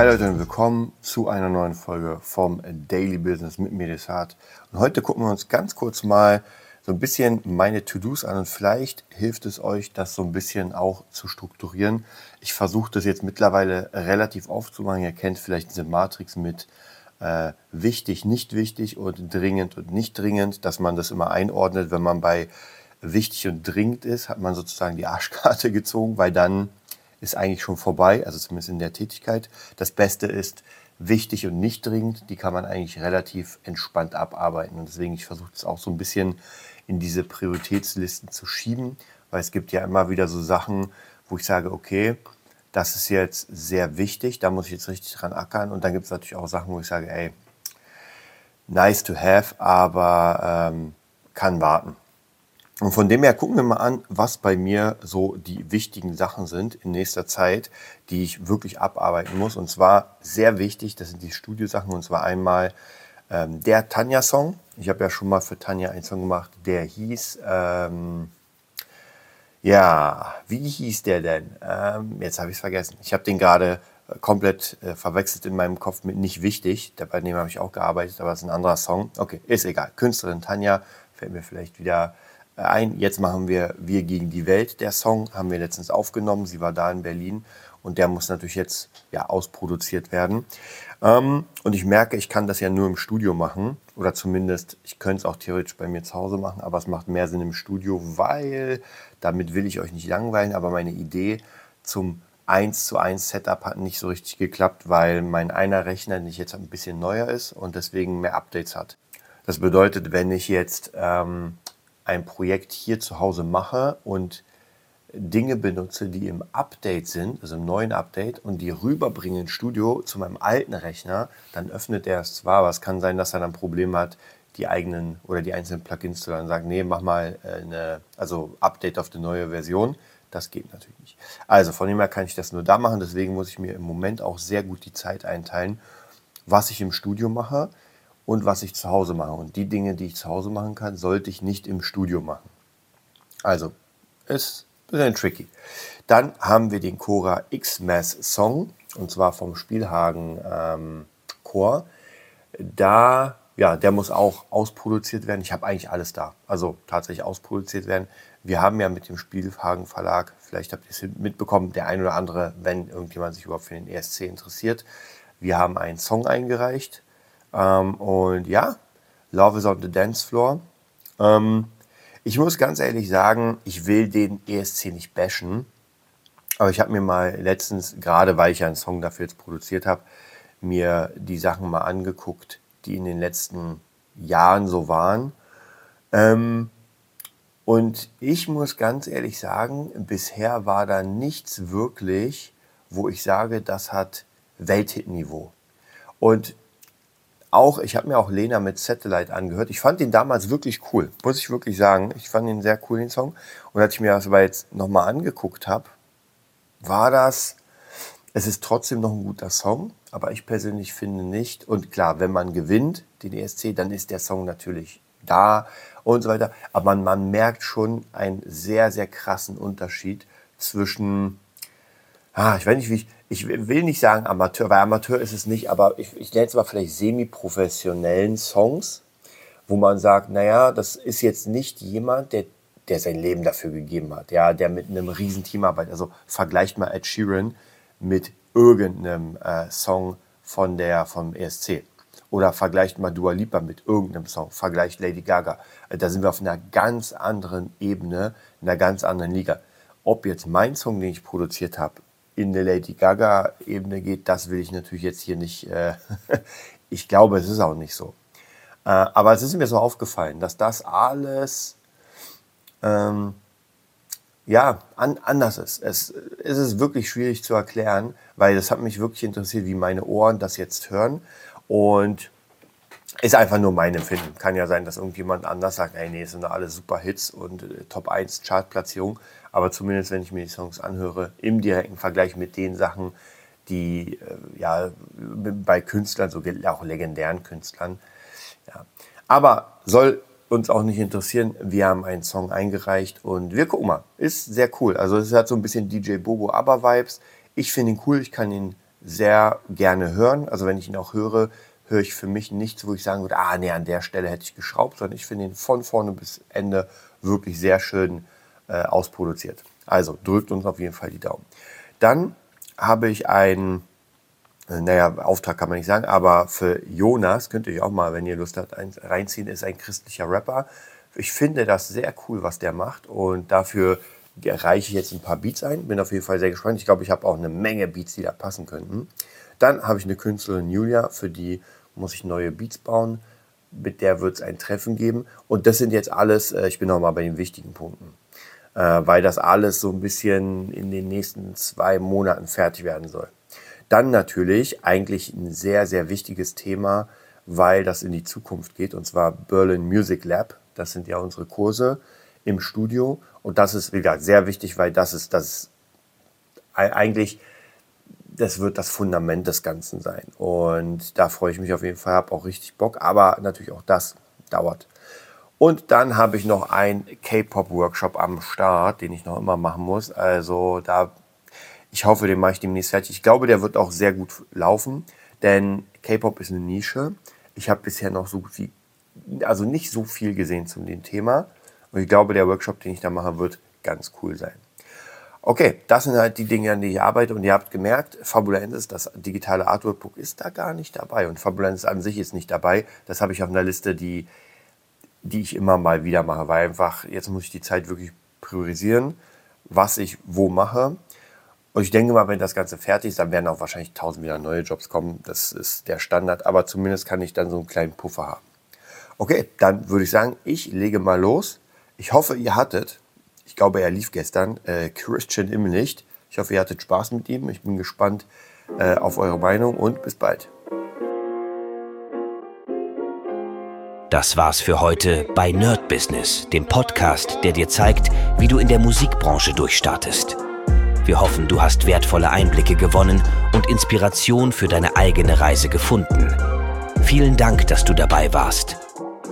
Hi Leute und willkommen zu einer neuen Folge vom Daily Business mit mir, Desart. Und heute gucken wir uns ganz kurz mal so ein bisschen meine To-Dos an und vielleicht hilft es euch, das so ein bisschen auch zu strukturieren. Ich versuche das jetzt mittlerweile relativ aufzumachen. Ihr kennt vielleicht diese Matrix mit äh, wichtig, nicht wichtig und dringend und nicht dringend, dass man das immer einordnet. Wenn man bei wichtig und dringend ist, hat man sozusagen die Arschkarte gezogen, weil dann ist eigentlich schon vorbei, also zumindest in der Tätigkeit. Das Beste ist wichtig und nicht dringend, die kann man eigentlich relativ entspannt abarbeiten. Und deswegen, ich versuche es auch so ein bisschen in diese Prioritätslisten zu schieben, weil es gibt ja immer wieder so Sachen, wo ich sage, okay, das ist jetzt sehr wichtig, da muss ich jetzt richtig dran ackern. Und dann gibt es natürlich auch Sachen, wo ich sage, ey, nice to have, aber ähm, kann warten. Und von dem her gucken wir mal an, was bei mir so die wichtigen Sachen sind in nächster Zeit, die ich wirklich abarbeiten muss. Und zwar sehr wichtig, das sind die Studiosachen. Und zwar einmal ähm, der Tanja-Song. Ich habe ja schon mal für Tanja einen Song gemacht, der hieß, ähm, ja, wie hieß der denn? Ähm, jetzt habe ich es vergessen. Ich habe den gerade äh, komplett äh, verwechselt in meinem Kopf mit nicht wichtig. Bei dem habe ich auch gearbeitet, aber es ist ein anderer Song. Okay, ist egal. Künstlerin Tanja fällt mir vielleicht wieder ein. Jetzt machen wir Wir gegen die Welt. Der Song haben wir letztens aufgenommen. Sie war da in Berlin und der muss natürlich jetzt ja, ausproduziert werden. Ähm, und ich merke, ich kann das ja nur im Studio machen oder zumindest, ich könnte es auch theoretisch bei mir zu Hause machen, aber es macht mehr Sinn im Studio, weil damit will ich euch nicht langweilen, aber meine Idee zum 1 zu 1 Setup hat nicht so richtig geklappt, weil mein einer Rechner nicht jetzt ein bisschen neuer ist und deswegen mehr Updates hat. Das bedeutet, wenn ich jetzt ähm, ein Projekt hier zu Hause mache und Dinge benutze, die im Update sind, also im neuen Update, und die rüberbringen ins Studio zu meinem alten Rechner, dann öffnet er es zwar, aber es kann sein, dass er dann Probleme hat, die eigenen oder die einzelnen Plugins zu dann sagen, nee, mach mal eine, also Update auf die neue Version. Das geht natürlich nicht. Also von dem her kann ich das nur da machen, deswegen muss ich mir im Moment auch sehr gut die Zeit einteilen, was ich im Studio mache und was ich zu Hause mache. Und die Dinge, die ich zu Hause machen kann, sollte ich nicht im Studio machen. Also, ist ein bisschen tricky. Dann haben wir den Cora X-Mass Song, und zwar vom Spielhagen ähm, Chor. Da, ja, der muss auch ausproduziert werden. Ich habe eigentlich alles da. Also tatsächlich ausproduziert werden. Wir haben ja mit dem Spielhagen Verlag, vielleicht habt ihr es mitbekommen, der ein oder andere, wenn irgendjemand sich überhaupt für den ESC interessiert. Wir haben einen Song eingereicht ähm, und ja, Love is on the Dance Floor. Ähm, ich muss ganz ehrlich sagen, ich will den ESC nicht bashen. Aber ich habe mir mal letztens, gerade weil ich einen Song dafür jetzt produziert habe, mir die Sachen mal angeguckt, die in den letzten Jahren so waren. Ähm, und ich muss ganz ehrlich sagen, bisher war da nichts wirklich, wo ich sage, das hat Welthit-Niveau. Und auch, ich habe mir auch Lena mit Satellite angehört. Ich fand ihn damals wirklich cool, muss ich wirklich sagen. Ich fand ihn sehr cool, den Song. Und als ich mir das aber jetzt nochmal angeguckt habe, war das, es ist trotzdem noch ein guter Song, aber ich persönlich finde nicht. Und klar, wenn man gewinnt, den ESC, dann ist der Song natürlich da und so weiter. Aber man, man merkt schon einen sehr, sehr krassen Unterschied zwischen, ah, ich weiß nicht, wie ich, ich will nicht sagen Amateur, weil Amateur ist es nicht, aber ich, ich nenne es mal vielleicht semi-professionellen Songs, wo man sagt, naja, das ist jetzt nicht jemand, der, der sein Leben dafür gegeben hat, ja, der mit einem riesen Team arbeitet. Also vergleicht mal Ed Sheeran mit irgendeinem äh, Song von der, vom ESC. Oder vergleicht mal Dua Lipa mit irgendeinem Song. Vergleicht Lady Gaga. Da sind wir auf einer ganz anderen Ebene, in einer ganz anderen Liga. Ob jetzt mein Song, den ich produziert habe, in der Lady Gaga-Ebene geht, das will ich natürlich jetzt hier nicht. Äh, ich glaube, es ist auch nicht so. Äh, aber es ist mir so aufgefallen, dass das alles ähm, ja an, anders ist. Es, es ist wirklich schwierig zu erklären, weil das hat mich wirklich interessiert, wie meine Ohren das jetzt hören. Und ist einfach nur mein Empfinden. Kann ja sein, dass irgendjemand anders sagt, ey, nee, es sind alle super Hits und äh, Top 1 Chartplatzierung. Aber zumindest, wenn ich mir die Songs anhöre, im direkten Vergleich mit den Sachen, die äh, ja bei Künstlern, so auch legendären Künstlern. Ja. Aber soll uns auch nicht interessieren. Wir haben einen Song eingereicht und wir gucken mal. Ist sehr cool. Also es hat so ein bisschen DJ Bobo Aber Vibes. Ich finde ihn cool. Ich kann ihn sehr gerne hören. Also wenn ich ihn auch höre, höre ich für mich nichts, wo ich sagen würde, ah nee, an der Stelle hätte ich geschraubt, sondern ich finde ihn von vorne bis Ende wirklich sehr schön äh, ausproduziert. Also drückt uns auf jeden Fall die Daumen. Dann habe ich einen, äh, naja, Auftrag kann man nicht sagen, aber für Jonas, könnt ihr euch auch mal, wenn ihr Lust habt, reinziehen, ist ein christlicher Rapper. Ich finde das sehr cool, was der macht und dafür reiche ich jetzt ein paar Beats ein. Bin auf jeden Fall sehr gespannt. Ich glaube, ich habe auch eine Menge Beats, die da passen könnten. Dann habe ich eine Künstlerin Julia, für die muss ich neue Beats bauen. Mit der wird es ein Treffen geben. Und das sind jetzt alles, äh, ich bin noch mal bei den wichtigen Punkten, äh, weil das alles so ein bisschen in den nächsten zwei Monaten fertig werden soll. Dann natürlich eigentlich ein sehr, sehr wichtiges Thema, weil das in die Zukunft geht, und zwar Berlin Music Lab. Das sind ja unsere Kurse im Studio. Und das ist, wie gesagt, sehr wichtig, weil das ist das eigentlich, das wird das Fundament des Ganzen sein. Und da freue ich mich auf jeden Fall, habe auch richtig Bock. Aber natürlich auch das dauert. Und dann habe ich noch einen K-Pop-Workshop am Start, den ich noch immer machen muss. Also da, ich hoffe, den mache ich demnächst fertig. Ich glaube, der wird auch sehr gut laufen, denn K-Pop ist eine Nische. Ich habe bisher noch so viel, also nicht so viel gesehen zu dem Thema. Und ich glaube, der Workshop, den ich da mache, wird ganz cool sein. Okay, das sind halt die Dinge, an die ich arbeite. Und ihr habt gemerkt, Fabulensis, das digitale Artworkbook, ist da gar nicht dabei. Und Fabulensis an sich ist nicht dabei. Das habe ich auf einer Liste, die die ich immer mal wieder mache, weil einfach jetzt muss ich die Zeit wirklich priorisieren, was ich wo mache. Und ich denke mal, wenn das Ganze fertig ist, dann werden auch wahrscheinlich tausend wieder neue Jobs kommen. Das ist der Standard, aber zumindest kann ich dann so einen kleinen Puffer haben. Okay, dann würde ich sagen, ich lege mal los. Ich hoffe, ihr hattet, ich glaube, er lief gestern, äh, Christian Imlicht. Ich hoffe, ihr hattet Spaß mit ihm. Ich bin gespannt äh, auf eure Meinung und bis bald. Das war's für heute bei Nerd Business, dem Podcast, der dir zeigt, wie du in der Musikbranche durchstartest. Wir hoffen, du hast wertvolle Einblicke gewonnen und Inspiration für deine eigene Reise gefunden. Vielen Dank, dass du dabei warst.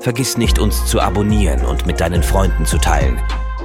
Vergiss nicht, uns zu abonnieren und mit deinen Freunden zu teilen.